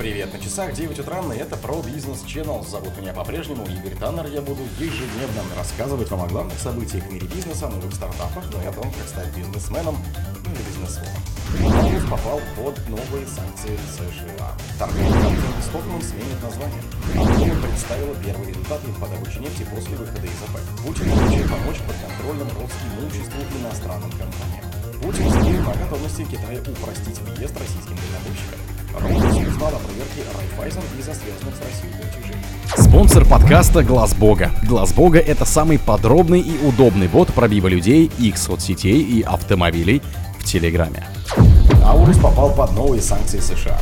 Привет, на часах 9 утра, и это про бизнес Channel. Зовут меня по-прежнему Игорь Таннер. Я буду ежедневно рассказывать вам о главных событиях в мире бизнеса, новых стартапах, ну и о том, как стать бизнесменом ну или бизнесменом. Беларусь попал под новые санкции США. Торговая компания Stockman сменит название. Ангола представила первые результаты по добыче нефти после выхода из ОПЕК. Путин хочет помочь под контролем имуществу иностранным компаниям. Путин заявил о готовности Китая упростить въезд российским дальнобойщикам. Узнал о проверке Райфайзен из-за связанных с Россией платежей. Спонсор подкаста Глаз Бога. Глаз Бога это самый подробный и удобный бот пробива людей, их соцсетей и автомобилей в Телеграме. Аурус попал под новые санкции США.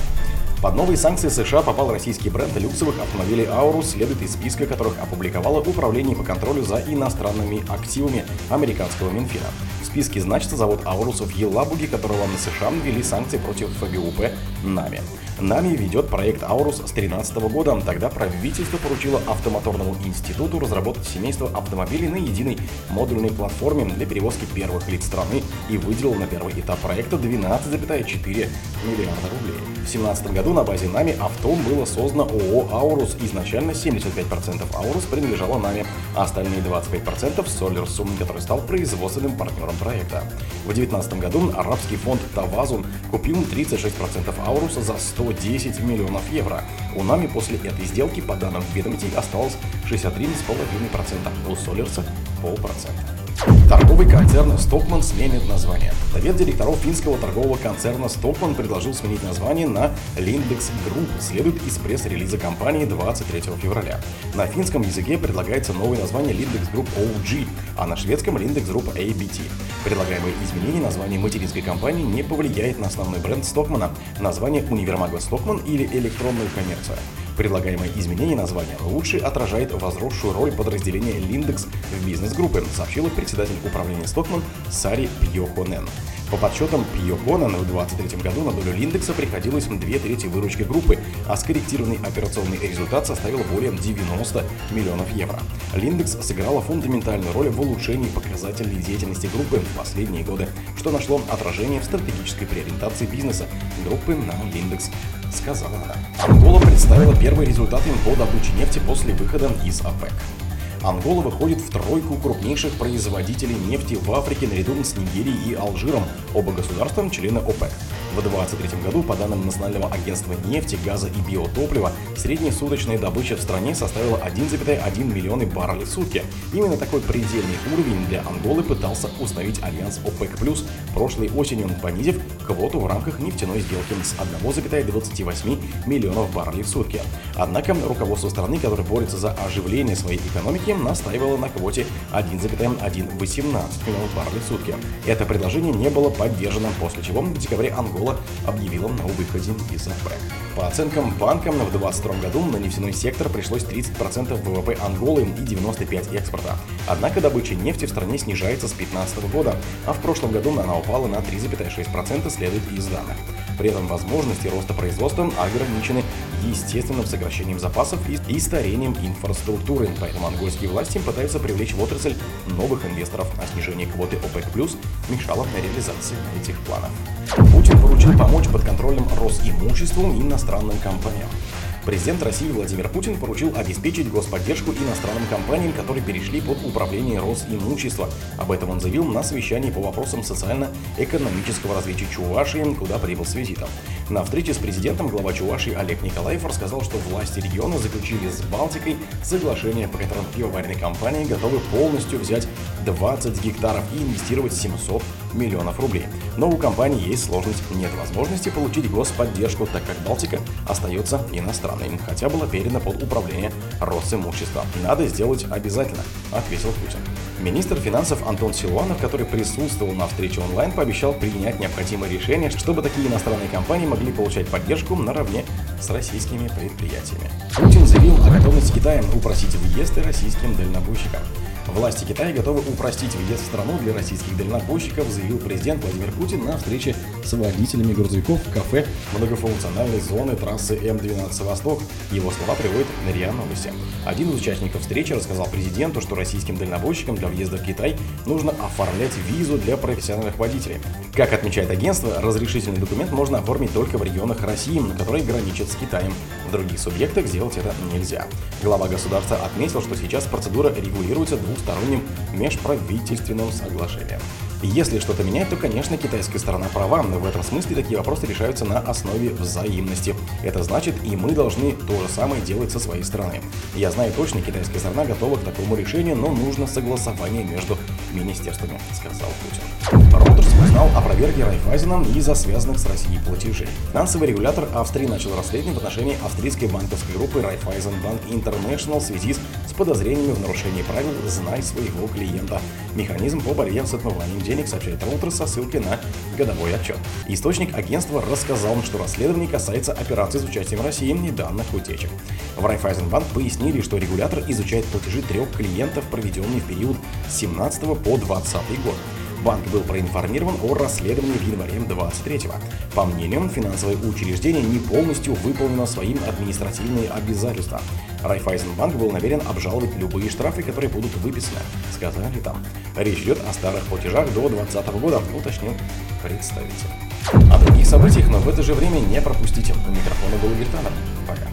Под новые санкции США попал российский бренд люксовых автомобилей Aurus, следует из списка которых опубликовало Управление по контролю за иностранными активами американского Минфина. В списке значится завод Aurus в Елабуге, которого на США ввели санкции против ФГУП НАМИ. НАМИ ведет проект Аурус с 2013 года. Тогда правительство поручило Автомоторному институту разработать семейство автомобилей на единой модульной платформе для перевозки первых лиц страны и выделил на первый этап проекта 12,4 миллиарда рублей. В 2017 году на базе НАМИ Автом было создано ООО «Аурус». Изначально 75% «Аурус» принадлежало НАМИ, а остальные 25% Солерсум, который стал производственным партнером проекта. В 2019 году арабский фонд Тавазун купил 36% «Ауруса» за 100 10 миллионов евро. У нами после этой сделки, по данным ведомостей, осталось 63,5%, у Солерса – полпроцента. Торговый концерн Stockman сменит название. Совет директоров финского торгового концерна Stockman предложил сменить название на Lindex Group, следует из пресс-релиза компании 23 февраля. На финском языке предлагается новое название Lindex Group OG, а на шведском Lindex Group ABT. Предлагаемое изменение названия материнской компании не повлияет на основной бренд Stockman, название универмага Stockman или электронную коммерцию. Предлагаемое изменение названия лучше отражает возросшую роль подразделения Lindex в бизнес-группе, сообщила председатель управления Стокман Сари Пьохонен. По подсчетам Пьохонен в 2023 году на долю Линдекса приходилось две трети выручки группы, а скорректированный операционный результат составил более 90 миллионов евро. Линдекс сыграла фундаментальную роль в улучшении показателей деятельности группы в последние годы, что нашло отражение в стратегической преориентации бизнеса группы на Линдекс сказала она. Ангола представила первые результаты по добыче нефти после выхода из ОПЕК. Ангола выходит в тройку крупнейших производителей нефти в Африке наряду с Нигерией и Алжиром, оба государства члены ОПЕК. В 2023 году, по данным Национального агентства нефти, газа и биотоплива, средняя суточная добыча в стране составила 1,1 миллиона баррелей в сутки. Именно такой предельный уровень для Анголы пытался установить альянс ОПЕК+, прошлой осенью, понизив квоту в рамках нефтяной сделки с 1,28 миллионов баррелей в сутки. Однако руководство страны, которое борется за оживление своей экономики, Турки настаивала на квоте 1,118 миллионов баррелей в сутки. Это предложение не было поддержано, после чего в декабре Ангола объявила о выходе из ОПЕК. По оценкам банка, в 2022 году на нефтяной сектор пришлось 30% ВВП Анголы и 95% экспорта. Однако добыча нефти в стране снижается с 2015 года, а в прошлом году она упала на 3,6% следует из данных. При этом возможности роста производства ограничены естественным сокращением запасов и старением инфраструктуры, поэтому ангольские власти пытаются привлечь в отрасль новых инвесторов, а снижение квоты ОПЕК+, мешало реализации этих планов. Путин поручил помочь под контролем Росимуществу иностранным компаниям. Президент России Владимир Путин поручил обеспечить господдержку иностранным компаниям, которые перешли под управление Росимущества. Об этом он заявил на совещании по вопросам социально-экономического развития Чувашии, куда прибыл с визитом. На встрече с президентом глава Чувашии Олег Николаев рассказал, что власти региона заключили с Балтикой соглашение, по которому пивоваренные компании готовы полностью взять 20 гектаров и инвестировать 700 миллионов рублей. Но у компании есть сложность, нет возможности получить господдержку, так как Балтика остается иностранной, хотя была передана под управление Росимущества. Надо сделать обязательно, ответил Путин. Министр финансов Антон Силуанов, который присутствовал на встрече онлайн, пообещал принять необходимые решения, чтобы такие иностранные компании могли получать поддержку наравне с российскими предприятиями. Путин заявил о готовности Китая упросить въезд российским дальнобойщикам. Власти Китая готовы упростить въезд в страну для российских дальнобойщиков, заявил президент Владимир Путин на встрече с водителями грузовиков в кафе многофункциональной зоны трассы М12 Восток. Его слова приводит РИА Новости. Один из участников встречи рассказал президенту, что российским дальнобойщикам для въезда в Китай нужно оформлять визу для профессиональных водителей. Как отмечает агентство, разрешительный документ можно оформить только в регионах России, которые граничат с Китаем. В других субъектах сделать это нельзя. Глава государства отметил, что сейчас процедура регулируется двусторонним межправительственным соглашением. Если что-то менять, то, конечно, китайская сторона права, но в этом смысле такие вопросы решаются на основе взаимности. Это значит, и мы должны то же самое делать со своей стороны. Я знаю точно, китайская сторона готова к такому решению, но нужно согласование между министерствами, сказал Путин. Reuters узнал о проверке Райфайзена из-за связанных с Россией платежей. Финансовый регулятор Австрии начал расследование в отношении австрийской банковской группы Райфайзен Банк International в связи с подозрениями в нарушении правил «Знай своего клиента». Механизм по борьбе с отмыванием денег, сообщает Reuters со ссылкой на годовой отчет. Источник агентства рассказал, что расследование касается операций с участием России и данных утечек. В Райфайзенбанк пояснили, что регулятор изучает платежи трех клиентов, проведенные в период с 17 по 20 год. Банк был проинформирован о расследовании в январе 23-го. По мнению, финансовое учреждение не полностью выполнено своим административные обязательства. Райфайзенбанк был намерен обжаловать любые штрафы, которые будут выписаны, сказали там. Речь идет о старых платежах до 2020 года, уточнил представитель. О других событиях, но в это же время не пропустите. У микрофона был Вертанов. Пока.